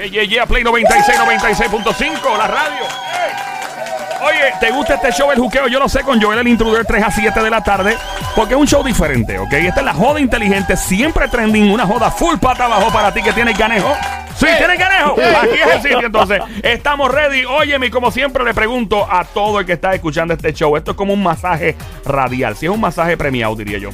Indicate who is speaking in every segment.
Speaker 1: Yeah, yeah, yeah, Play 96, 96.5, la radio. Oye, ¿te gusta este show, el juqueo? Yo lo sé, con Joel el Intruder, 3 a 7 de la tarde, porque es un show diferente, ¿ok? Esta es la joda inteligente, siempre trending, una joda full pata abajo para ti que tienes ganejo. Sí, tienes ganejo. Aquí es el sitio, entonces. Estamos ready. Óyeme, como siempre le pregunto a todo el que está escuchando este show, esto es como un masaje radial. Si es un masaje premiado, diría yo.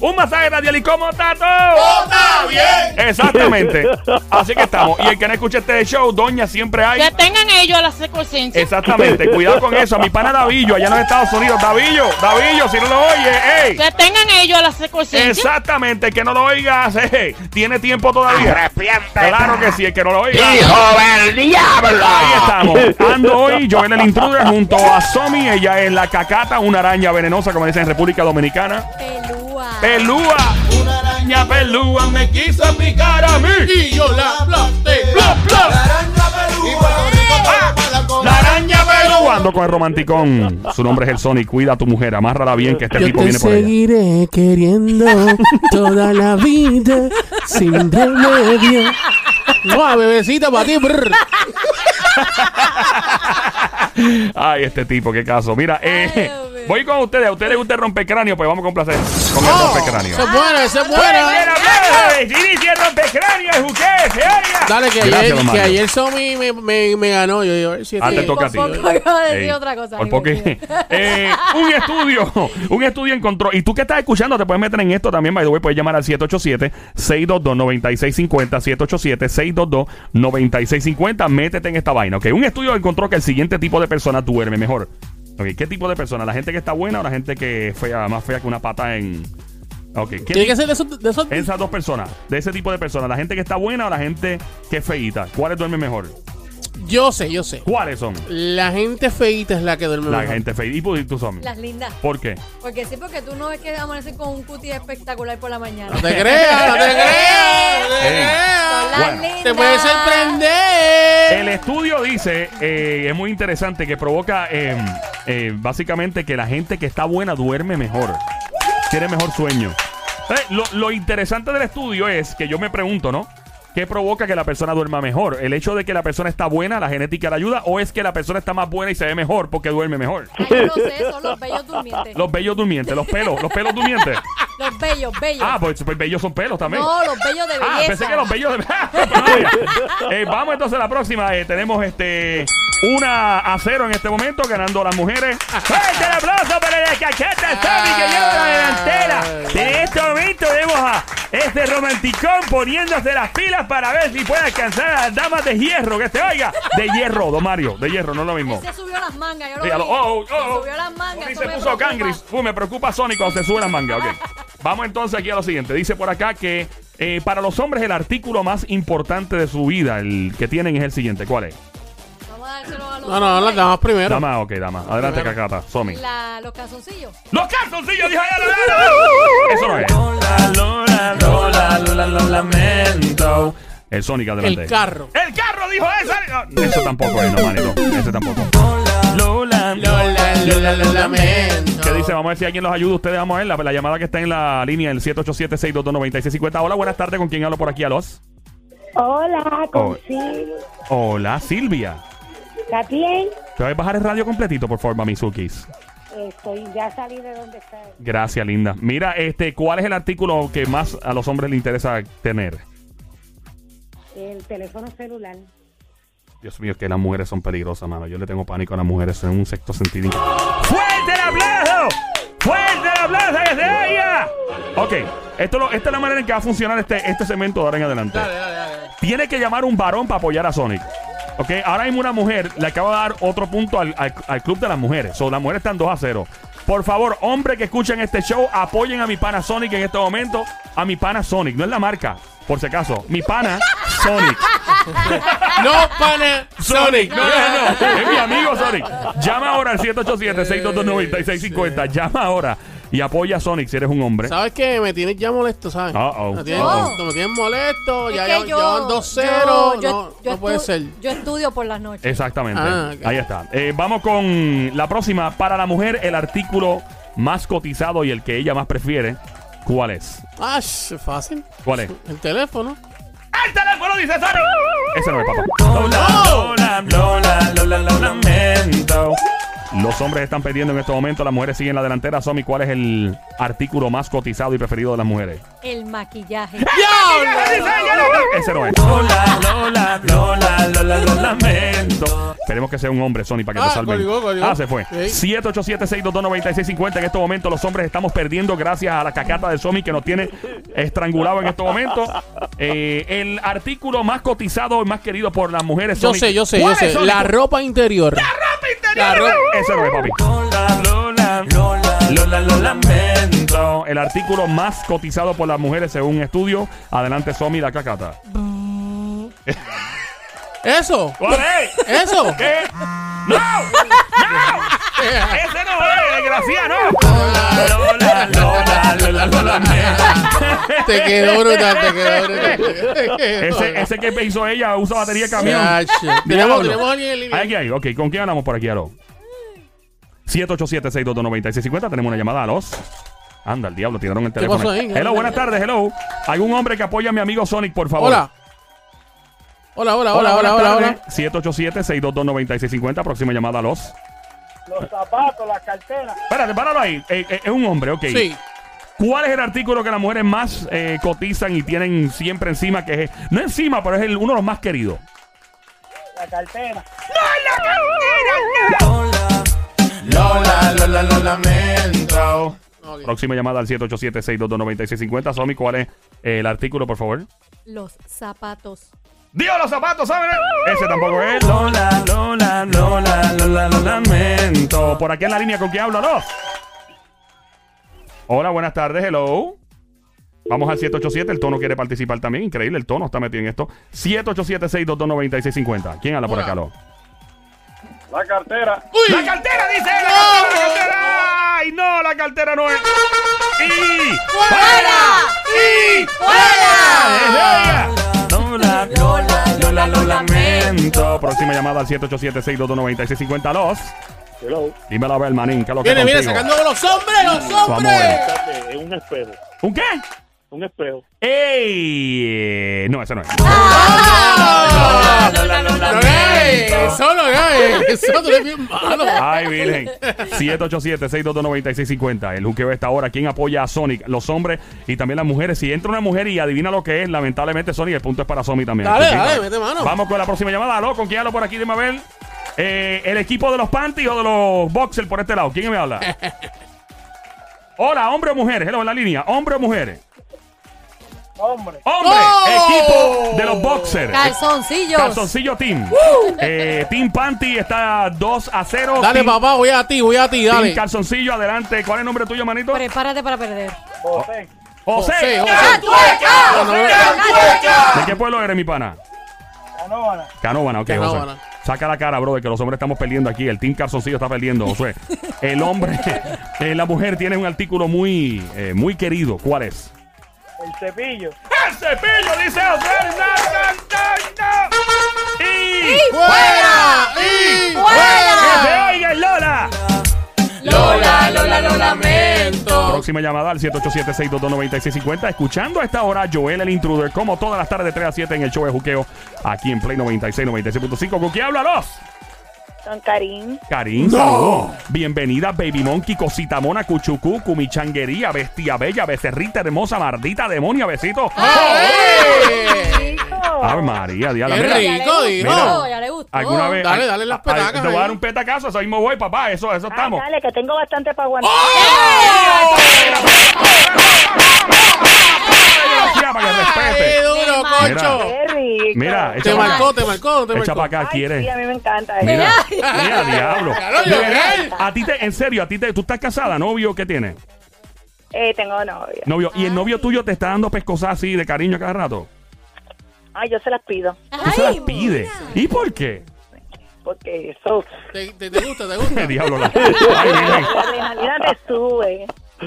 Speaker 1: Un masaje radial. ¿Y cómo está todo?
Speaker 2: ¡Está bien!
Speaker 1: Exactamente. Así que estamos. Y el que no escuche este show, doña, siempre hay.
Speaker 3: Que tengan ellos a la secuencia.
Speaker 1: Exactamente. Cuidado con eso. A mi pana Davillo, allá en los Estados Unidos. Davillo, Davillo, si no lo oye, ey.
Speaker 3: Que tengan ellos a la secuencia.
Speaker 1: Exactamente, el que no lo oiga, ey, tiene tiempo todavía.
Speaker 2: Arrepiéntete.
Speaker 1: Claro que sí, el que no lo oiga.
Speaker 2: ¡Hijo del diablo!
Speaker 1: Ahí estamos. Ando hoy, Joel el Intruder, junto a Somi. Ella es la cacata, una araña venenosa, como dicen en República Dominicana.
Speaker 4: Pelúa.
Speaker 2: Una araña pelúa me quiso picar a mí. Y yo la aplasté.
Speaker 1: ¡Plop, plop!
Speaker 2: La araña pelúa.
Speaker 1: Ah, La araña pelúa. Ando con el romanticón. Su nombre es el Sonic. Cuida a tu mujer. Amárrala bien, que este
Speaker 5: Yo
Speaker 1: tipo
Speaker 5: te
Speaker 1: viene por ella.
Speaker 5: seguiré queriendo toda la vida sin remedio. No, bebecita para ti. brr.
Speaker 1: Ay, este tipo, qué caso. Mira, eh,
Speaker 4: Ay.
Speaker 1: Voy con ustedes. A ustedes les gusta el rompecráneo, pues vamos con placer con el
Speaker 5: Oh,
Speaker 1: rompecráneo.
Speaker 5: ese es bueno, ese es
Speaker 1: ¡Fuerte el
Speaker 5: bueno.
Speaker 1: aplauso! ¡Inicia el rompecráneo! ¡El juqué! ¡Se!
Speaker 5: Dale, que
Speaker 1: Gracias,
Speaker 5: ayer,
Speaker 1: don
Speaker 5: que
Speaker 1: Mario.
Speaker 5: ayer Somi me, me, me ganó. Yo, yo, a
Speaker 1: Ah, te
Speaker 5: este-
Speaker 1: toca a ti.
Speaker 4: Por poco iba a decir
Speaker 1: Ey,
Speaker 4: otra cosa.
Speaker 1: por poco-. Eh, un estudio, un estudio encontró. Y tú que estás escuchando, te puedes meter en esto también, by the way, puedes llamar al 787-622-9650, 787-622-9650. Métete en esta vaina, ¿ok? Un estudio encontró que el siguiente tipo de persona duerme mejor. Ok, ¿qué tipo de persona? ¿La gente que está buena o la gente que es fea, más fea que una pata en. Ok, ¿qué
Speaker 5: Tiene que ser de esos. De esos
Speaker 1: Esas dos personas, de ese tipo de personas, la gente que está buena o la gente que es feíta. ¿Cuáles duermen mejor?
Speaker 5: yo sé, yo sé.
Speaker 1: ¿Cuáles son?
Speaker 5: La gente feita es la que duerme
Speaker 1: La
Speaker 5: mejor.
Speaker 1: gente feíta. ¿Y tú, tú son?
Speaker 4: Las lindas.
Speaker 1: ¿Por qué?
Speaker 4: Porque sí, porque tú no ves que amanecen con un cutie espectacular por la mañana.
Speaker 5: No te creas, no te creas. No te
Speaker 1: Ey.
Speaker 5: creas.
Speaker 4: Son las
Speaker 1: Bueno.
Speaker 4: lindas.
Speaker 5: Te puede sorprender.
Speaker 1: El estudio dice, eh, es muy interesante, que provoca eh, eh, básicamente que la gente que está buena duerme mejor. Tiene mejor sueño. Eh, lo, lo interesante del estudio es que yo me pregunto, ¿no? ¿Qué provoca que la persona duerma mejor? ¿El hecho de que la persona está buena, la genética la ayuda? ¿O es que la persona está más buena y se ve mejor porque duerme mejor?
Speaker 4: Ay, yo no sé, son los bellos durmientes.
Speaker 1: Los bellos durmientes, los pelos, los pelos durmientes.
Speaker 4: Los bellos, bellos.
Speaker 1: Ah, pues, pues bellos son pelos también.
Speaker 4: no, los bellos de belleza.
Speaker 1: Ah, pensé que los bellos de... Eh, vamos entonces a la próxima. Eh, tenemos este una a cero en este momento, ganando las mujeres. ¡Fuerte el aplauso para la caqueta Sammy que lleva la delantera! En este momento vemos a este romanticón poniéndose las pilas para ver si puede alcanzar a las damas de hierro. Que se oiga. De hierro, don Mario. De hierro, no es lo mismo.
Speaker 4: Se subió las mangas, yo lo vi.
Speaker 1: Oh, oh,
Speaker 4: Se
Speaker 1: oh,
Speaker 4: subió las mangas.
Speaker 1: Y se puso cangris. Uh, me preocupa Sonic cuando se sube las mangas. Ok. Vamos entonces aquí a lo siguiente. Dice por acá que eh, para los hombres el artículo más importante de su vida, el que tienen es el siguiente. ¿Cuál es?
Speaker 4: Vamos a dárselo a los
Speaker 5: No, no, las damas primero.
Speaker 1: Dama, ok, dama. Adelante,
Speaker 5: Primero.
Speaker 1: cacata. Somi.
Speaker 4: La- los calzoncillos.
Speaker 1: ¡Los calzoncillos! Dijo ella. Eso no es. Lola, Lola, Lola, Lola, lo lamento. El Sonic adelante.
Speaker 5: El carro.
Speaker 1: ¡El carro! Dijo esa. No, eso tampoco es, no, manito. Ese tampoco. Lola,
Speaker 5: Lola, Lola, lo lamento.
Speaker 1: Vamos a ver si alguien los ayuda. Ustedes vamos a ver la, la llamada que está en la línea, el 787-622-9650. Hola, buenas tardes. ¿Con quién hablo por aquí? ¿Alos?
Speaker 6: Hola, con
Speaker 1: Oh.
Speaker 6: Sil-
Speaker 1: Hola, Silvia.
Speaker 6: ¿Está bien?
Speaker 1: ¿Te vas a bajar el radio completito, por favor, Mamizukis?
Speaker 6: Estoy, ya salí de donde está.
Speaker 1: Gracias, linda. Mira, este, ¿cuál es el artículo que más a los hombres les interesa tener?
Speaker 6: El teléfono celular.
Speaker 1: Dios mío, es que las mujeres son peligrosas, mano. Yo le tengo pánico a las mujeres en un sexto sentido. ¡Fuerte aplauso! ¡Fuerte el aplauso que se oiga! Ok, esto lo- esta es la manera en que va a funcionar este, este segmento de ahora en adelante.
Speaker 5: Dale, dale, dale.
Speaker 1: Tiene que llamar un varón para apoyar a Sonic. Ok, ahora mismo una mujer le acaba de dar otro punto al, al- al club de las mujeres. So, las mujeres están 2 a 0. Por favor, hombres que escuchen este show, apoyen a mi pana Sonic en este momento. A mi pana Sonic, no es la marca, por si acaso. Mi pana Sonic.
Speaker 5: No, pana.
Speaker 1: Sonic, no, no, no, es mi amigo Sonic. Llama ahora al 787-622-9650. Llama ahora y apoya a Sonic si eres un hombre.
Speaker 5: ¿Sabes qué? Me tienes ya molesto, ¿sabes? Me tienes,
Speaker 4: Oh.
Speaker 5: me tienes molesto.
Speaker 4: Es
Speaker 5: Ya
Speaker 4: yo-
Speaker 5: llevan 2-0.
Speaker 4: yo- yo-
Speaker 5: No,
Speaker 4: yo
Speaker 5: no puede ser.
Speaker 4: Yo estudio por las noches.
Speaker 1: Exactamente.
Speaker 5: Ah, ok.
Speaker 1: Ahí está. Eh, vamos con la próxima. Para la mujer, el artículo más cotizado y el que ella más prefiere. ¿Cuál es?
Speaker 5: Ah, sh, fácil.
Speaker 1: ¿Cuál es?
Speaker 5: El teléfono.
Speaker 1: ¡El teléfono dice Sony! Ese no es, papá. Lola, Lola, Los hombres están perdiendo en este momento, las mujeres siguen la delantera. Somi, ¿cuál es el artículo más cotizado y preferido de las mujeres?
Speaker 4: El maquillaje.
Speaker 1: Ese no es. Lola, Lola, Lola, Lola, lo lamento. Esperemos que sea un hombre, Sony, para que
Speaker 5: Ah,
Speaker 1: te
Speaker 5: colgó, colgó.
Speaker 1: Ah, se fue.
Speaker 5: Sí.
Speaker 1: 787-622-9650. En este momento los hombres estamos perdiendo gracias a la cacata de Somi que nos tiene estrangulado en este momento. Eh, el artículo más cotizado y más querido por las mujeres.
Speaker 5: Yo sé, yo sé, yo
Speaker 1: ¿Cuál es,
Speaker 5: sé. La ropa interior.
Speaker 1: La Ese no es, papi. Lola, Lola, Lola, Lola, lo lamento. El artículo más cotizado por las mujeres según un estudio. Adelante, Somi, la cacata.
Speaker 5: Eso.
Speaker 1: ¿Cuál es?
Speaker 5: Eso.
Speaker 1: ¿Qué? ¡No! ¡No! ¡Ese no es, desgracia, no! Lola, Lola, Lola, lo lamento.
Speaker 5: Te quedó brutal, te quedó brutal. Te quedó.
Speaker 1: Ese, ese que hizo ella usa batería de camión.
Speaker 5: Chacho.
Speaker 1: Diablo.
Speaker 5: Tenemos, a alguien en línea.
Speaker 1: Aquí hay, ok. ¿Con quién hablamos por aquí, Aló? 787-622-9650. Tenemos una llamada a los. Anda, el diablo, tiraron el teléfono.
Speaker 5: pasó ahí?
Speaker 1: Hello, buenas tardes, hello. ¿Algún hombre que apoya a mi amigo Sonic, por favor?
Speaker 5: Hola. Hola, hola, hola, hola, hola, hola.
Speaker 1: 787-622-9650. Próxima llamada a los.
Speaker 6: Los zapatos, la cartera.
Speaker 1: Espérate, páralo ahí. Eh, eh, es un hombre, ok.
Speaker 5: Sí.
Speaker 1: ¿Cuál es el artículo que las mujeres más eh, cotizan y tienen siempre encima? Que es, no encima, pero es el- uno de los más queridos.
Speaker 6: La cartera.
Speaker 1: Lola, Lola, lo lamento.
Speaker 5: Ok.
Speaker 1: Próxima llamada al 787-622-9650. Somi, ¿cuál es eh, el artículo, por favor?
Speaker 4: Los zapatos.
Speaker 1: ¡Dios, los zapatos, ¿saben? Ese tampoco es. Lola, Lola, Lola, Lola, lo lamento. Por aquí en la línea, ¿con quién hablo? No. Hola, buenas tardes, hello. Vamos al 787, el tono quiere participar también. Increíble, el tono está metido en esto. 787-622-9650. ¿Quién habla por acá, lo?
Speaker 6: La cartera.
Speaker 5: ¡Uy!
Speaker 1: ¡La cartera, dice! ¡La cartera, la cartera! ¡Ay, no! La cartera no es. ¡Y! ¡Fuera! ¡Y! ¡Fuera! Lamento. Próxima llamada al 787-622-9650. Los.
Speaker 6: Hello.
Speaker 1: Dímelo a ver, manín, ¿qué es lo que
Speaker 5: Viene, viene,
Speaker 1: contigo?
Speaker 5: sacando los hombres, los
Speaker 1: Vamos a
Speaker 5: hombres.
Speaker 1: ver.
Speaker 6: Es un espejo.
Speaker 1: ¿Un qué?
Speaker 6: Un espejo.
Speaker 1: ¡Ey! No, ese no es.
Speaker 5: Ah. No, ey, Eso no es. Eso tú eres bien malo.
Speaker 1: Ay, virgen. 787-622-9650. El juqueo está ahora. ¿Quién apoya a Sonic? Los hombres y también las mujeres. Si entra una mujer y adivina lo que es, lamentablemente Sonic, el punto es para Sonic también.
Speaker 5: Dale, dale, mete mano.
Speaker 1: Vamos con la próxima llamada. ¿Aló? ¿Con quién hablo por aquí? Dime a ver. Eh, ¿El equipo de los panties o de los boxers por este lado? ¿Quién me habla? Hola, hombre o mujer. Hello, en la línea. ¿Hombre o mujer?
Speaker 6: Hombre.
Speaker 1: ¡Hombre!
Speaker 5: ¡Oh!
Speaker 1: Equipo de los boxers.
Speaker 4: Calzoncillos.
Speaker 1: Calzoncillo Team. Eh, team Panty está 2 a 0.
Speaker 5: Dale,
Speaker 1: Team-
Speaker 5: papá, voy a ti, voy a ti,
Speaker 1: Team
Speaker 5: dale.
Speaker 1: Calzoncillo, adelante. ¿Cuál es el nombre tuyo, manito?
Speaker 4: Prepárate para perder.
Speaker 6: José.
Speaker 1: José.
Speaker 5: José, José.
Speaker 1: ¡Ah,
Speaker 5: No, no,
Speaker 1: ¿De qué pueblo eres, mi pana?
Speaker 6: Canóvana.
Speaker 1: Canóvana, ok,
Speaker 5: Canóvana.
Speaker 1: José. Saca la cara, bro, de que los hombres estamos perdiendo aquí. El Team Calzoncillo está perdiendo, José. El hombre, eh, la mujer tiene un artículo muy, eh, muy querido. ¿Cuál es?
Speaker 6: El cepillo.
Speaker 1: ¡El cepillo! Dice José. ¡No, no, no, no! ¡Y!
Speaker 5: ¡Fuera! ¡Y
Speaker 1: ¡Que se oiga el Lola!
Speaker 5: Lola, Lola, lo lamento.
Speaker 1: Próxima llamada al 787-622-9650. Escuchando a esta hora Joel el Intruder, como todas las tardes de 3 a 7 en el show de Juqueo, aquí en Play 96, 96.5. ¿Con quién habla los?
Speaker 6: Con Karim.
Speaker 1: Karim, saludos. Bienvenida, Baby Monkey, Cosita Mona, Cuchucú, Cumichanguería, Bestia Bella, Becerrita Hermosa, Mardita Demonia, besito.
Speaker 5: ¡Ay!
Speaker 1: Ave María, diablo.
Speaker 5: Qué
Speaker 1: Mira,
Speaker 5: rico,
Speaker 1: Mira.
Speaker 5: dijo.
Speaker 4: Ya le gustó.
Speaker 1: ¿Alguna vez?
Speaker 5: Dale, dale las
Speaker 1: Ay,
Speaker 5: petacas
Speaker 1: Te voy a dar un petacazo, eso mismo voy, papá. Eso, eso estamos.
Speaker 6: dale, que tengo bastante para aguantar.
Speaker 1: Gracias, para que
Speaker 5: ¡Qué
Speaker 1: respete.
Speaker 5: duro,
Speaker 4: Qué
Speaker 5: cocho!
Speaker 6: Qué rico.
Speaker 1: Mira,
Speaker 5: Te
Speaker 1: acá.
Speaker 5: marcó, te marcó, te
Speaker 1: Echa
Speaker 5: marcó.
Speaker 1: para acá,
Speaker 6: Ay,
Speaker 1: ¿quieres?
Speaker 6: sí, a mí me encanta.
Speaker 1: Mira, mira, diablo.
Speaker 5: Claro,
Speaker 1: De
Speaker 5: yo
Speaker 1: verdad,
Speaker 5: qué.
Speaker 1: a ti te, en serio, a ti te, tú estás casada, novio, ¿qué tienes?
Speaker 6: Eh, tengo novia.
Speaker 1: Novio, y el novio tuyo te está dando pescosas así de cariño a cada rato.
Speaker 6: Ay, yo se las pido.
Speaker 1: Tú se las pides. ¿Y por qué?
Speaker 6: Porque eso.
Speaker 5: ¿Te, te, te gusta, te gusta?
Speaker 1: ¿Qué diablo la? Ay,
Speaker 6: La adrenalina te sube.
Speaker 5: Ah,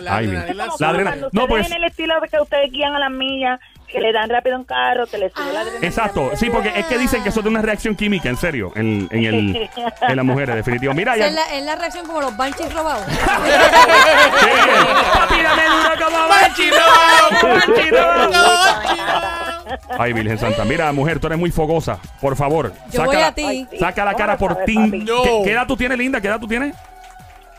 Speaker 5: la
Speaker 1: Ay,
Speaker 5: adrenalina
Speaker 1: La adrenalina-
Speaker 6: Cuando
Speaker 1: no, pues-
Speaker 6: ven el estilo de que ustedes guían a las millas, que le dan rápido un carro, que le sube la adrenalina.
Speaker 1: Exacto, sí, porque es que dicen que eso es de una reacción química, en serio, en, en, el, en las mujeres, definitivo. Mira, ya.
Speaker 4: es la, es la reacción como los banchis robados.
Speaker 1: Papi, dame duro como Banchi, no, como Banchi, no. Ay, Virgen Santa. Mira, mujer, tú eres muy fogosa. Por favor.
Speaker 4: Yo voy a ti.
Speaker 1: Saca la cara por
Speaker 6: papi.
Speaker 5: No.
Speaker 1: ¿Qué, qué edad tú tienes, linda? ¿Qué edad tú tienes?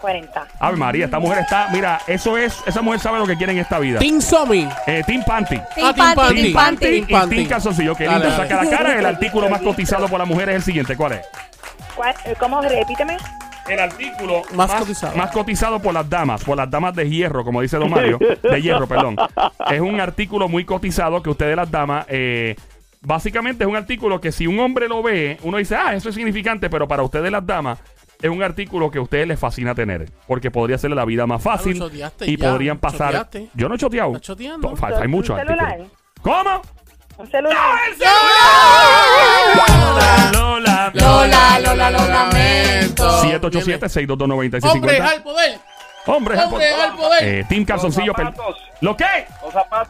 Speaker 6: 40.
Speaker 1: Ave María, esta mujer está. Mira, eso es. Esa mujer sabe lo que quiere en esta vida.
Speaker 5: Team Somi.
Speaker 1: Eh, team Panty.
Speaker 4: Team
Speaker 5: Ah, Team
Speaker 4: Panty,
Speaker 5: Panty.
Speaker 4: Team Panty.
Speaker 5: Team
Speaker 1: Y
Speaker 5: Panty.
Speaker 1: Team Calzoncillo. Que
Speaker 5: Dale, dale.
Speaker 1: Saca la cara. El artículo más cotizado por la mujer es el siguiente. ¿Cuál es?
Speaker 6: ¿Cuál- eh, ¿Cómo? Repíteme.
Speaker 1: El artículo
Speaker 5: Más cotizado.
Speaker 1: más cotizado por las damas, por las damas de hierro, como dice Don Mario, de hierro, perdón. Es un artículo muy cotizado que ustedes las damas, eh, básicamente es un artículo que si un hombre lo ve, uno dice, ah, eso es significante, pero para ustedes las damas es un artículo que a ustedes les fascina tener, porque podría hacerle la vida más fácil y
Speaker 5: ya,
Speaker 1: podrían pasar.
Speaker 5: choteaste.
Speaker 1: Yo no he choteado.
Speaker 5: Estás choteando.
Speaker 1: To- fa- Hay muchos. ¿Cómo?
Speaker 6: Un celular.
Speaker 1: Lola, Lola,
Speaker 4: Lola, Lola, lo lamento.
Speaker 1: 787-622-9650.
Speaker 5: Hombre, al poder.
Speaker 1: Hombres al
Speaker 5: Hombre,
Speaker 1: poder.
Speaker 5: al poder.
Speaker 1: Eh, Team Calzoncillo. pel- ¿Lo qué?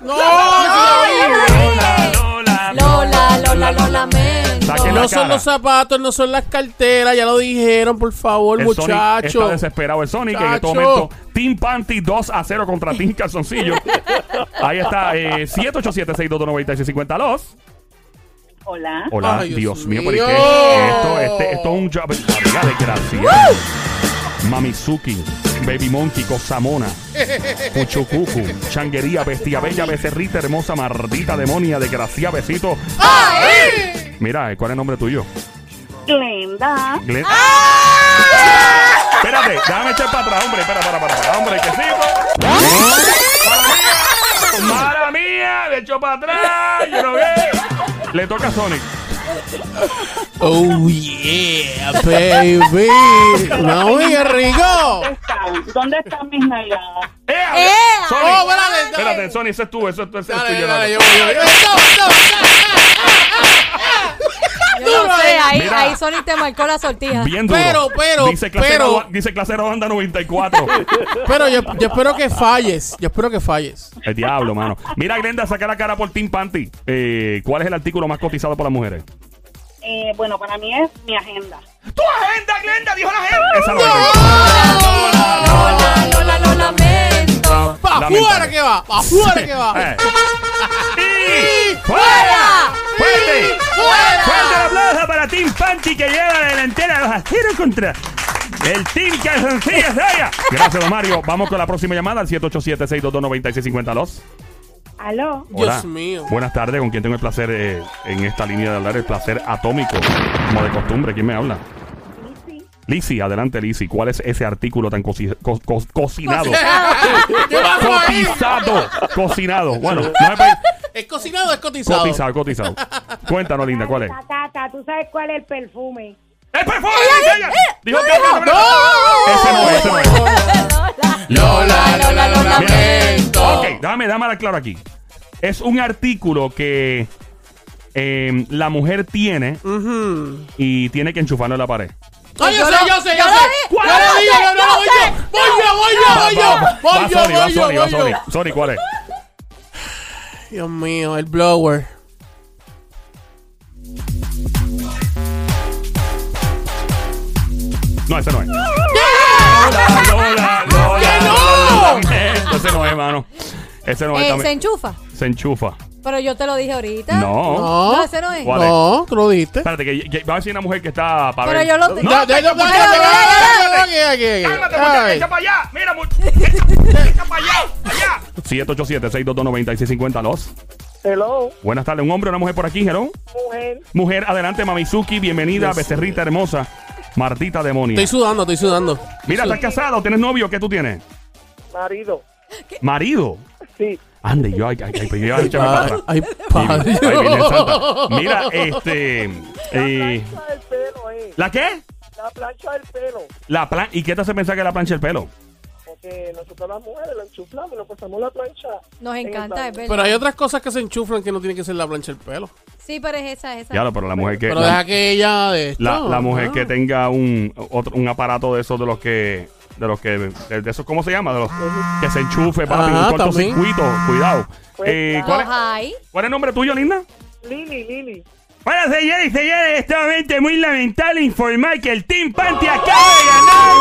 Speaker 5: No,
Speaker 1: Lola, Lola.
Speaker 4: Lola, Lola, lo lamento.
Speaker 5: No son los zapatos, no son las carteras, ya lo dijeron, por favor,
Speaker 1: Sonic está
Speaker 5: muchachos.
Speaker 1: desesperado el Sonic en este momento. Team Panty 2 a 0 contra Team Calzoncillo. Ahí está, eh, 787-622-9650. Los.
Speaker 6: Hola.
Speaker 1: Hola,
Speaker 5: Ay,
Speaker 1: Dios,
Speaker 5: Dios
Speaker 1: mío,
Speaker 5: mío.
Speaker 1: ¿pero qué? Esto, este, esto es un job. Desgraciado. Mamizuki, Baby Monkey, Cosamona, Puchucucu, Changuería, Bestia Bella, Becerrita, Hermosa, Mardita, Demonia, Desgracia, Besito. Mira, ¿cuál es el nombre tuyo?
Speaker 6: Glenda.
Speaker 1: Glenn. Espérate, déjame echar para atrás, hombre. Espera, para, para, para. Hombre, que sí. ¡Mara mía! Le echó para atrás. Yo no veo. Le toca a Sonic.
Speaker 5: Oh, yeah, baby. No, qué rico.
Speaker 6: ¿Dónde están mis nalgadas?
Speaker 1: ¡Eh!
Speaker 4: ¡Eh!
Speaker 1: Sonic.
Speaker 5: Oh, espérate,
Speaker 1: Espérate, Sonic, ese es tú, eso, es
Speaker 5: Dale,
Speaker 1: tuyo.
Speaker 5: dale,
Speaker 1: dale.
Speaker 5: yo voy, yo voy. No,
Speaker 4: Yo no sé, ahí,
Speaker 1: Mira.
Speaker 4: ahí Sonic te marcó la sortija.
Speaker 1: Bien duro.
Speaker 5: Pero, pero,
Speaker 1: dice clasero,
Speaker 5: pero-
Speaker 1: dice clasero banda 94.
Speaker 5: Pero yo, yo espero que falles. Yo espero que falles.
Speaker 1: El diablo, mano. Mira, Glenda, saca la cara por Team Panty. Eh, ¿Cuál es el artículo más cotizado por las mujeres?
Speaker 6: Eh, bueno, para mí es mi agenda.
Speaker 1: ¡Tu agenda, Glenda! ¡Dijo la gente! Esa no es.
Speaker 4: Lola, Lola, Lola, lo lamento.
Speaker 5: ¡Pa' afuera que va! ¡Pa' afuera que va!
Speaker 1: Eh. ¡Y fuera! ¡Fuerte! ¡Fuerte el aplauso para Team Panty que lleva la delantera a los aceros contra el Team Calzoncillos de allá! Gracias, don Mario. Vamos con la próxima llamada al 787-622-9650. Los.
Speaker 6: ¿Aló?
Speaker 1: Hola.
Speaker 5: Dios mío.
Speaker 1: Buenas tardes, con quien tengo el placer eh, en esta línea de hablar, el placer atómico, como de costumbre. ¿Quién me habla? Lizzy, adelante, Lizzy. ¿Cuál es ese artículo tan coci- co- co- cocinado? Cotizado. Cocinado. Bueno, no es
Speaker 5: ¿Es cocinado o es cotizado?
Speaker 1: cotizado, cotizado. Cuéntanos, linda, ¿cuál es?
Speaker 6: Tata, ¿tú sabes cuál es el perfume?
Speaker 1: ¡El perfume! dice ella! Dijo que no, Ese no es, ese no es.
Speaker 5: Lola, Lola, lo lamento.
Speaker 1: Ok, dame, dame la claro aquí. Es un artículo que eh, la mujer tiene
Speaker 5: Ujú.
Speaker 1: y tiene que enchufarlo en la pared.
Speaker 5: ¡Ay, yo
Speaker 4: Yo
Speaker 5: sé, yo sé,
Speaker 4: yo
Speaker 5: yo sé!
Speaker 4: di-
Speaker 5: ¡Yo
Speaker 4: yo
Speaker 5: lo yo no
Speaker 4: yo
Speaker 5: voy yo! ¡Voy yo, voy yo, voy yo! ¡Voy yo,
Speaker 1: Sony, va
Speaker 5: voy yo,
Speaker 1: Sony, va
Speaker 5: voy yo!
Speaker 1: Sony. Sony, ¿cuál es?
Speaker 5: Dios mío, el blower.
Speaker 1: No, ese no es. Lola, Lola, Lola,
Speaker 5: ¡Que no!
Speaker 1: Lola, Ese no es, mano. Ese no es
Speaker 4: Eh,
Speaker 1: también.
Speaker 4: se enchufa.
Speaker 1: Se enchufa.
Speaker 4: Pero yo te lo dije ahorita.
Speaker 1: No.
Speaker 5: No.
Speaker 4: No, ese no es.
Speaker 5: No, tú lo dijiste.
Speaker 1: Espérate, que, que va a decir una mujer que está para
Speaker 4: Pero
Speaker 1: ver.
Speaker 4: yo lo-
Speaker 1: No,
Speaker 5: Ya, ya, ya,
Speaker 1: muchacha,
Speaker 5: ya, ya,
Speaker 1: cálmate,
Speaker 5: ya, ya, ya, ya, ya, ya.
Speaker 1: Cálmate, muchacha, echa para allá. Mira, muchacha, echa, para allá, allá. 787-622-9650, los.
Speaker 6: Hello,
Speaker 1: Buenas tardes, un hombre o una mujer por aquí, hello.
Speaker 6: mujer.
Speaker 1: Mujer, adelante, Mamizuki, bienvenida,
Speaker 5: Dios
Speaker 1: becerrita hermosa. Martita demonia.
Speaker 5: Estoy sudando, estoy sudando.
Speaker 1: Mira, ¿estás casado? ¿Tienes novio? ¿Qué tú tienes?
Speaker 6: Marido.
Speaker 1: ¿Marido?
Speaker 6: Sí.
Speaker 1: Ande, yo, ay, ay, ay, pues yo, ay, para.
Speaker 5: Ay,
Speaker 1: Ay,
Speaker 5: padre.
Speaker 1: ay, Virgen Santa. Mira, este. eh,
Speaker 6: del pelo, eh.
Speaker 1: ¿La qué?
Speaker 6: La plancha del pelo.
Speaker 1: La plan ¿Y qué te hace pensar que la plancha el pelo?
Speaker 6: Porque nosotros las mujeres lo enchuflamos y nos pasamos la plancha.
Speaker 4: Nos
Speaker 6: en el
Speaker 4: encanta, es verdad.
Speaker 5: Pero hay otras cosas que se enchuflan que no tiene que ser la plancha del pelo.
Speaker 4: Sí, pero es esa, esa.
Speaker 1: Ya, pero la mujer que.
Speaker 5: Pero
Speaker 1: la-
Speaker 5: deja que ella de esto.
Speaker 1: La, la mujer
Speaker 5: ah.
Speaker 1: que tenga un otro, un aparato de esos de los que de los que de, de esos cómo se llama de los que se enchufe papi
Speaker 5: Ajá,
Speaker 1: un cortocircuito cuidado
Speaker 6: Pues,
Speaker 1: eh,
Speaker 6: claro.
Speaker 1: ¿cuál, es. ¿cuál es el nombre tuyo linda
Speaker 6: Lili, Lili.
Speaker 7: Bueno, señores y señores, en este momento es muy lamentable informar que el Team Panty acaba de ganar.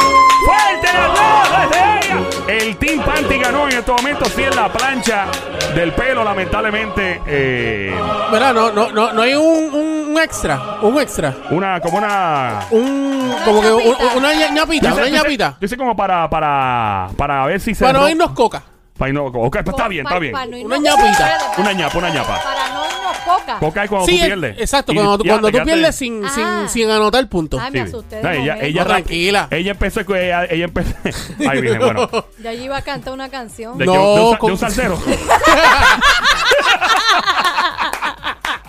Speaker 7: ¡Fuerte aplauso desde ella!
Speaker 1: El Team Panty ganó en este momento, sí, en la plancha del pelo, lamentablemente. eh,
Speaker 5: Mira, no, no, no, no hay un, un extra. Un extra.
Speaker 1: una, como una.
Speaker 5: Un. Como que un-
Speaker 4: ñapita.
Speaker 5: una ña- ñapita.
Speaker 1: Dice-
Speaker 5: Una
Speaker 1: dice-
Speaker 5: ñapita.
Speaker 1: dice como para, para, para ver si se.
Speaker 5: Para no irnos coca.
Speaker 1: para irnos- ok, pues está bien, está bien.
Speaker 5: Una ñapita.
Speaker 1: Una ñapa, una ñapa.
Speaker 4: Para no coca.
Speaker 1: Coca es cuando
Speaker 5: Sí,
Speaker 1: tú
Speaker 5: es-
Speaker 1: pierdes.
Speaker 5: exacto.
Speaker 1: Y
Speaker 5: Cuando, tú-
Speaker 1: ya
Speaker 5: cuando
Speaker 1: te
Speaker 5: tú
Speaker 1: quedaste-
Speaker 5: pierdes sin,
Speaker 4: Ah.
Speaker 5: sin, sin anotar puntos.
Speaker 1: Sí.
Speaker 4: me asusté. de
Speaker 1: No, ella,
Speaker 4: momento.
Speaker 1: ella,
Speaker 5: No, tranquila.
Speaker 1: Ella empezó con ella, ella empezó. Ay, bien, bueno.
Speaker 4: Ya yo iba a cantar una canción.
Speaker 1: ¿De,
Speaker 5: No,
Speaker 1: qué? ¿De un, sa- de
Speaker 5: con-
Speaker 1: un salsero?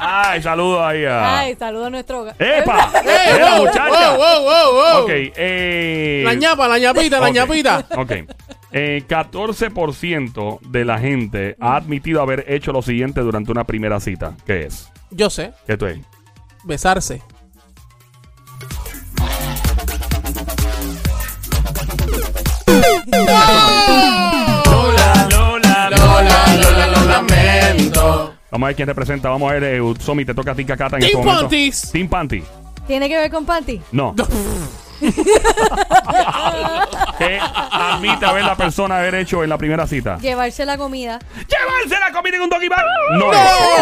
Speaker 1: Ay, saludos ahí a.
Speaker 4: Ay, saludo a nuestro.
Speaker 1: ¡Epa!
Speaker 5: ¡Eh,
Speaker 1: ¡Era
Speaker 5: wow,
Speaker 1: muchacha!
Speaker 5: wow, wow, wow, wow!
Speaker 1: Ok, eh.
Speaker 5: La ñapa, la ñapita, la
Speaker 1: ok,
Speaker 5: ñapita.
Speaker 1: Ok. Eh, 14% de la gente ha admitido haber hecho lo siguiente durante una primera cita. ¿Qué es?
Speaker 5: Yo sé.
Speaker 1: ¿Qué tú es?
Speaker 5: Besarse.
Speaker 1: Lola, Vamos a ver quién representa. Vamos a ver, eh, Somi, te toca a ti, Cacata, en
Speaker 5: Team
Speaker 1: este momento.
Speaker 5: Panties.
Speaker 1: Team Panty.
Speaker 4: ¿Tiene que ver con panty?
Speaker 1: No. ¿Qué admite haber la persona haber hecho en la primera cita?
Speaker 4: Llevarse la comida.
Speaker 1: ¡Llevarse la comida en un doggy bag! No, es.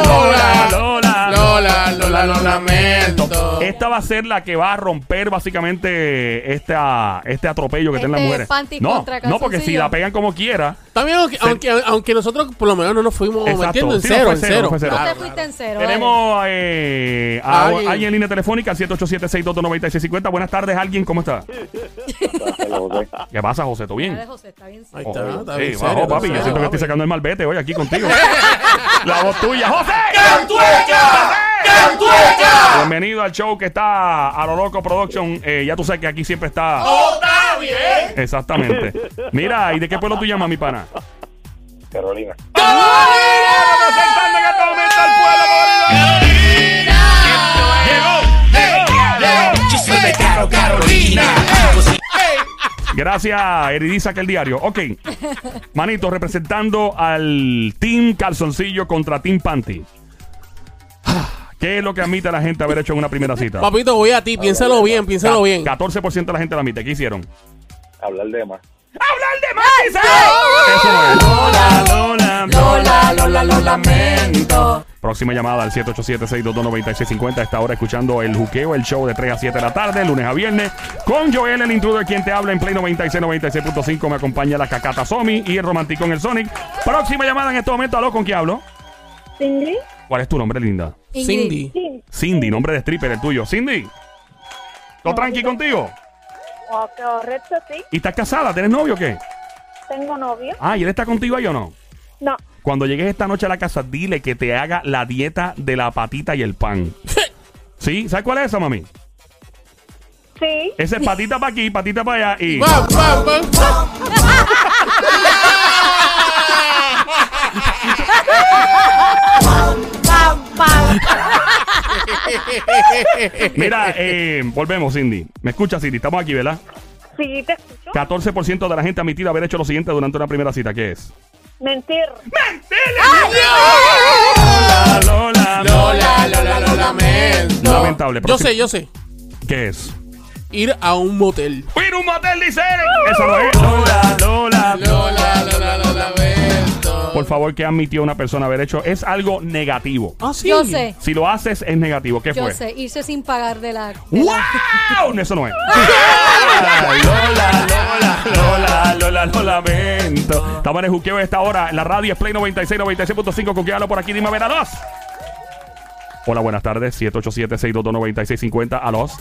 Speaker 1: Lola, Lola,
Speaker 5: Lola, Lola, lo lamento.
Speaker 1: Esta va a ser la que va a romper básicamente este, ah, este atropello que tienen las
Speaker 4: Este
Speaker 1: mujeres.
Speaker 4: panty
Speaker 1: No,
Speaker 4: contra
Speaker 1: no, porque si
Speaker 4: calzoncillo.
Speaker 1: la pegan como quiera.
Speaker 5: También, aunque, aunque, aunque nosotros por lo menos no nos fuimos
Speaker 1: Exacto.
Speaker 5: metiendo en
Speaker 1: Sí, no
Speaker 5: cero,
Speaker 1: fue
Speaker 5: en
Speaker 1: cero,
Speaker 5: cero.
Speaker 1: no fue cero.
Speaker 4: No te fuiste
Speaker 5: claro.
Speaker 4: en cero.
Speaker 1: Tenemos eh, a
Speaker 5: Alguien.
Speaker 1: alguien en línea telefónica al 787-622-9650. Buenas tardes, alguien, ¿cómo está? ¿Qué pasa, José? ¿Todo bien?
Speaker 4: José, está bien.
Speaker 5: Ahí
Speaker 1: Oh,
Speaker 5: está, está
Speaker 1: sí,
Speaker 5: bien serio,
Speaker 1: papi. Yo siento que estoy sacando el malvete hoy aquí contigo. La voz tuya, José.
Speaker 2: ¡Cantueca! ¡Cantueca!
Speaker 1: Bienvenido al show que está a lo loco production. Eh, ya tú sabes que aquí siempre está.
Speaker 2: ¡Está bien!
Speaker 1: Exactamente. Mira, ¿y de qué pueblo tú llamas, mi pana?
Speaker 6: Carolina.
Speaker 1: Representando en este momento al pueblo,
Speaker 2: Chisme de Caro Carolina.
Speaker 1: Gracias, Eridiza, que el diario. Ok. Manito, representando al Team Calzoncillo contra Team Panty. ¿Qué es lo que admite la gente haber hecho en una primera cita?
Speaker 5: Papito, voy a ti, piénsalo bien, piénsalo bien.
Speaker 1: 14% de la gente lo admite. ¿Qué hicieron?
Speaker 6: Hablar de más.
Speaker 1: ¡Hablar de más! Eso no es. Lola, Lola,
Speaker 2: Lola, Lola, lo lamento.
Speaker 1: Próxima llamada al 787-622-9650. A esta hora escuchando el juqueo, el show de 3 a 7 de la tarde, lunes a viernes. Con Joel, el intruder, quien te habla en Play 96, 96.5. Me acompaña la cacata Somi y el romántico en el Sonic. Próxima llamada en este momento. ¿Aló? ¿Con quién hablo?
Speaker 6: Cindy.
Speaker 1: ¿Cuál es tu nombre, linda?
Speaker 5: Cindy.
Speaker 1: Cindy, nombre de stripper, el tuyo. Cindy. ¿Todo tranqui contigo?
Speaker 6: Oh, correcto, sí.
Speaker 1: ¿Y estás casada? ¿Tienes novio o qué?
Speaker 6: Tengo novio.
Speaker 1: Ah, ¿y él está contigo ahí o no?
Speaker 6: No.
Speaker 1: Cuando llegues esta noche a la casa, dile que te haga la dieta de la patita y el pan. ¿Sí? ¿Sabes cuál es esa, mami?
Speaker 6: Sí.
Speaker 1: Ese es patita para aquí, patita para allá y...
Speaker 5: Bam, bam, bam.
Speaker 1: Mira, eh, volvemos, Cindy. ¿Me escuchas, Cindy? Estamos aquí, ¿verdad?
Speaker 6: Sí, te escucho.
Speaker 1: 14% de la gente ha admitido haber hecho lo siguiente durante una primera cita. ¿Qué es?
Speaker 6: Mentir.
Speaker 1: Lola, Lola.
Speaker 5: Lola, Lola, lo lamento.
Speaker 1: Lamentable.
Speaker 5: Yo sé, yo sé.
Speaker 1: ¿Qué es?
Speaker 5: Ir a un motel.
Speaker 1: ¡Ir a un motel, dice él! Esa no es. Lola, Lola.
Speaker 5: Lola, Lola, lo lamento.
Speaker 1: Por favor, ¿qué admitió una persona haber hecho? Es algo negativo.
Speaker 5: Ah, sí.
Speaker 4: Yo sé.
Speaker 1: Si lo haces, es negativo. ¿Qué
Speaker 4: Yo
Speaker 1: fue?
Speaker 4: sé. Irse sin pagar de la. de la-
Speaker 1: ¡Wow! Eso no es. Lola, Lola, Lola, Lola, lo lamento. Estamos en el juqueo de esta hora. La radio es Play 96, 96.5. ¿Con quién hablo por aquí? Dime a ver a dos. Hola, buenas tardes. 787-622-9650. A los.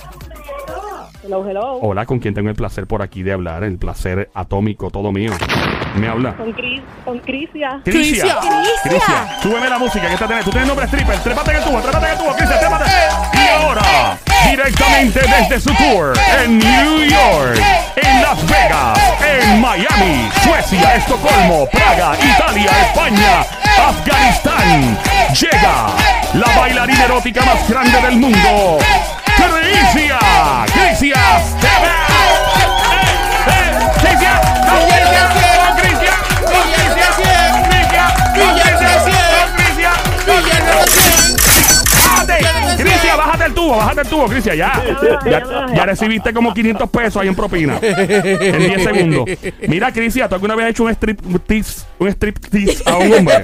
Speaker 6: Hello, hello.
Speaker 1: Hola, ¿con quién tengo el placer por aquí de hablar? El placer atómico, todo mío. ¿Me habla?
Speaker 6: Con Cris, con Crisia.
Speaker 1: Crisia.
Speaker 4: Crisia.
Speaker 1: Crisia. Súbeme la música que está teniendo. Tú tienes nombre stripper. Trépate en el tubo, trépate en el tubo, Crisia, trépate. Y ahora, directamente desde su tour en New York, en Las Vegas, en Miami, Suecia, Estocolmo, Praga, Italia, España, Afganistán, llega la bailarina erótica más grande del mundo, Crisia. Cristian, ya. Ya, ya recibiste como 500 pesos ahí en propina. En 10 segundos. Mira, Cristian, ¿tú alguna vez has hecho un strip tease, un strip tease a un hombre?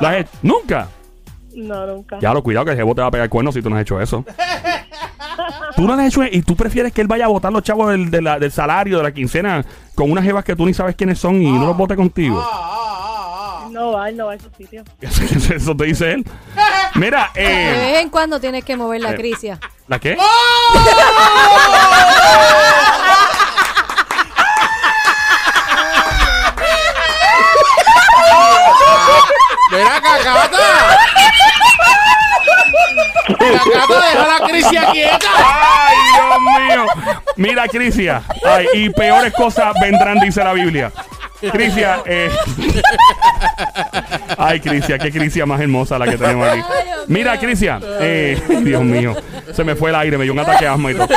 Speaker 1: ¿Lo has hecho? ¿Nunca?
Speaker 6: No, nunca.
Speaker 1: Ya lo cuidado que el jevo te va a pegar el cuerno si tú no has hecho eso. Tú no has hecho y tú prefieres que él vaya a votar los chavos del, de la- del salario, de la quincena, con unas jevas que tú ni sabes quiénes son y no los vote contigo.
Speaker 6: No va, él no va a esos sitios.
Speaker 1: Eso te dice él. Mira,
Speaker 4: De
Speaker 1: eh,
Speaker 4: vez en cuando tienes que mover la
Speaker 1: Eh.
Speaker 4: crisia.
Speaker 1: ¿la qué?
Speaker 5: Mira, cacata. Cacata, deja la crisis quieta.
Speaker 1: ¡Ay, Dios mío! Mira, Crisia. Ay, y peores cosas vendrán, dice la Biblia. Crisia, eh. Ay, Crisia, qué Crisia más hermosa la que tenemos aquí. Mira. Crisia, eh, Dios mío, se me fue el aire, me dio un ataque de asma y todo.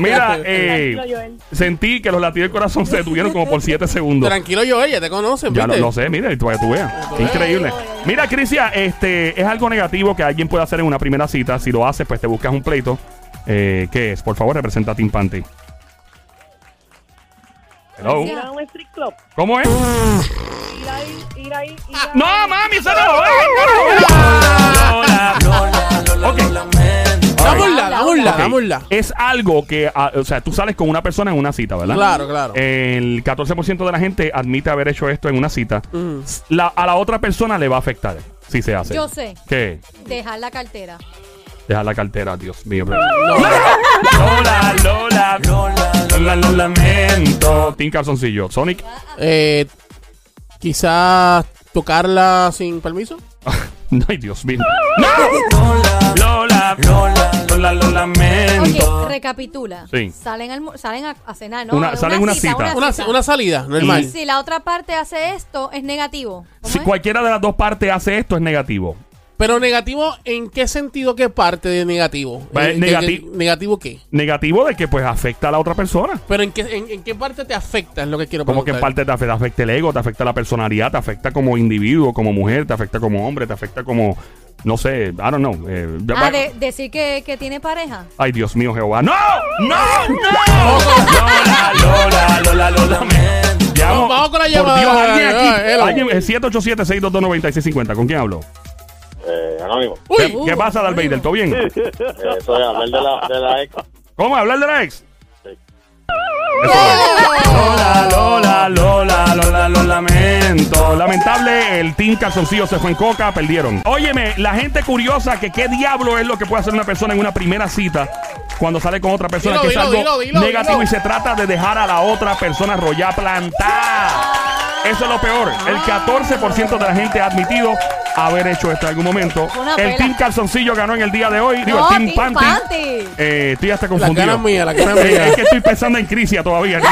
Speaker 1: Mira, eh, sentí que los latidos del corazón se detuvieron como por 7 segundos.
Speaker 5: Tranquilo, yo, ella te conocen,
Speaker 1: Ya lo,
Speaker 5: ¿viste?
Speaker 1: lo sé, mira, y tú, tú veas. Increíble. Mira, Crisia, este es algo negativo que alguien puede hacer en una primera cita. Si lo haces, pues te buscas un pleito. Eh, ¿Qué es? Por favor, representa a Team Panty. Hello. ¿Cómo es?
Speaker 6: Ir ahí, ir ahí, ir ahí.
Speaker 1: No, mami, eso no. Ok.
Speaker 5: Dámosla, dámosla,
Speaker 1: Ok.
Speaker 5: dámosla.
Speaker 1: Es algo que, ah, o sea, tú sales con una persona en una cita, ¿verdad?
Speaker 5: Claro, claro.
Speaker 1: El 14% de la gente admite haber hecho esto en una cita.
Speaker 5: Mm.
Speaker 1: La- a la otra persona le va a afectar si se hace.
Speaker 4: Yo sé.
Speaker 1: ¿Qué?
Speaker 4: Dejar la cartera.
Speaker 1: Dejar la cartera, Dios mío.
Speaker 5: No.
Speaker 1: Lola, Lola, Lola, lo lamento. Team Calzoncillo. Sonic.
Speaker 5: Eh, quizás tocarla sin permiso.
Speaker 1: Ay, Dios mío. ¡No! Lola, Lola, Lola, lo lamento.
Speaker 4: Ok, recapitula.
Speaker 1: Sí.
Speaker 4: Salen, al salen a, a cenar, ¿no?
Speaker 1: Una- salen una cita.
Speaker 5: Una, una salida, normal.
Speaker 4: Si la otra parte hace esto, es negativo. ¿Cómo
Speaker 1: Si
Speaker 4: es?
Speaker 1: cualquiera de las dos partes hace esto, es negativo.
Speaker 5: Pero negativo, ¿en qué sentido? ¿Qué parte de negativo?
Speaker 1: Va,
Speaker 5: ¿En-
Speaker 1: negati-
Speaker 5: qué- ¿Negativo qué?
Speaker 1: Negativo de que pues afecta a la otra persona.
Speaker 5: Pero ¿en qué, en, en qué parte te afecta? Es lo que quiero
Speaker 1: Como que en
Speaker 5: preguntar.
Speaker 1: parte te afecta, te afecta el ego, te afecta la personalidad, te afecta como individuo, como mujer, te afecta como hombre, te afecta como, no sé, I don't know. eh,
Speaker 4: Ah, de, decir que, que tiene pareja.
Speaker 1: Ay, Dios mío, Jehová. ¡No! ¡No! ¡No! Lola, Lola, Lola, Lola. Llamo-
Speaker 5: Vamos con la
Speaker 1: Por
Speaker 5: llamada.
Speaker 1: Dios, alguien aquí.
Speaker 5: hello.
Speaker 1: Alguien, eh, 787-622-9650. ¿Con quién hablo?
Speaker 8: Anónimo.
Speaker 5: Uy,
Speaker 1: ¿Qué, qué pasa, Dalveider? ¿Todo bien?
Speaker 8: Eh, Eso es hablar de la, de la ex.
Speaker 1: ¿Cómo? ¿Hablar de la ex?
Speaker 8: Sí.
Speaker 1: Eso es. Lola, Lola, Lola, Lola, lo lamento. Lamentable, el Team Calzoncillo se fue en coca, perdieron. Óyeme, la gente curiosa que qué diablo es lo que puede hacer una persona en una primera cita cuando sale con otra persona,
Speaker 5: Dilo,
Speaker 1: que es
Speaker 5: dilo,
Speaker 1: algo
Speaker 5: dilo, dilo,
Speaker 1: negativo
Speaker 5: dilo.
Speaker 1: y se trata de dejar a la otra persona rollar plantada. Eso es lo peor. El 14% de la gente ha admitido haber hecho esto en algún momento.
Speaker 4: Una
Speaker 1: El
Speaker 4: pela.
Speaker 1: Team Calzoncillo ganó en el día de hoy. Digo,
Speaker 4: No,
Speaker 1: el Team
Speaker 4: Team
Speaker 1: Panty.
Speaker 4: Panty.
Speaker 1: Eh, estoy hasta
Speaker 5: Las
Speaker 1: confundido.
Speaker 5: ganas mías, las ganas
Speaker 1: Eh,
Speaker 5: mías.
Speaker 1: es que estoy pensando en Crisia todavía.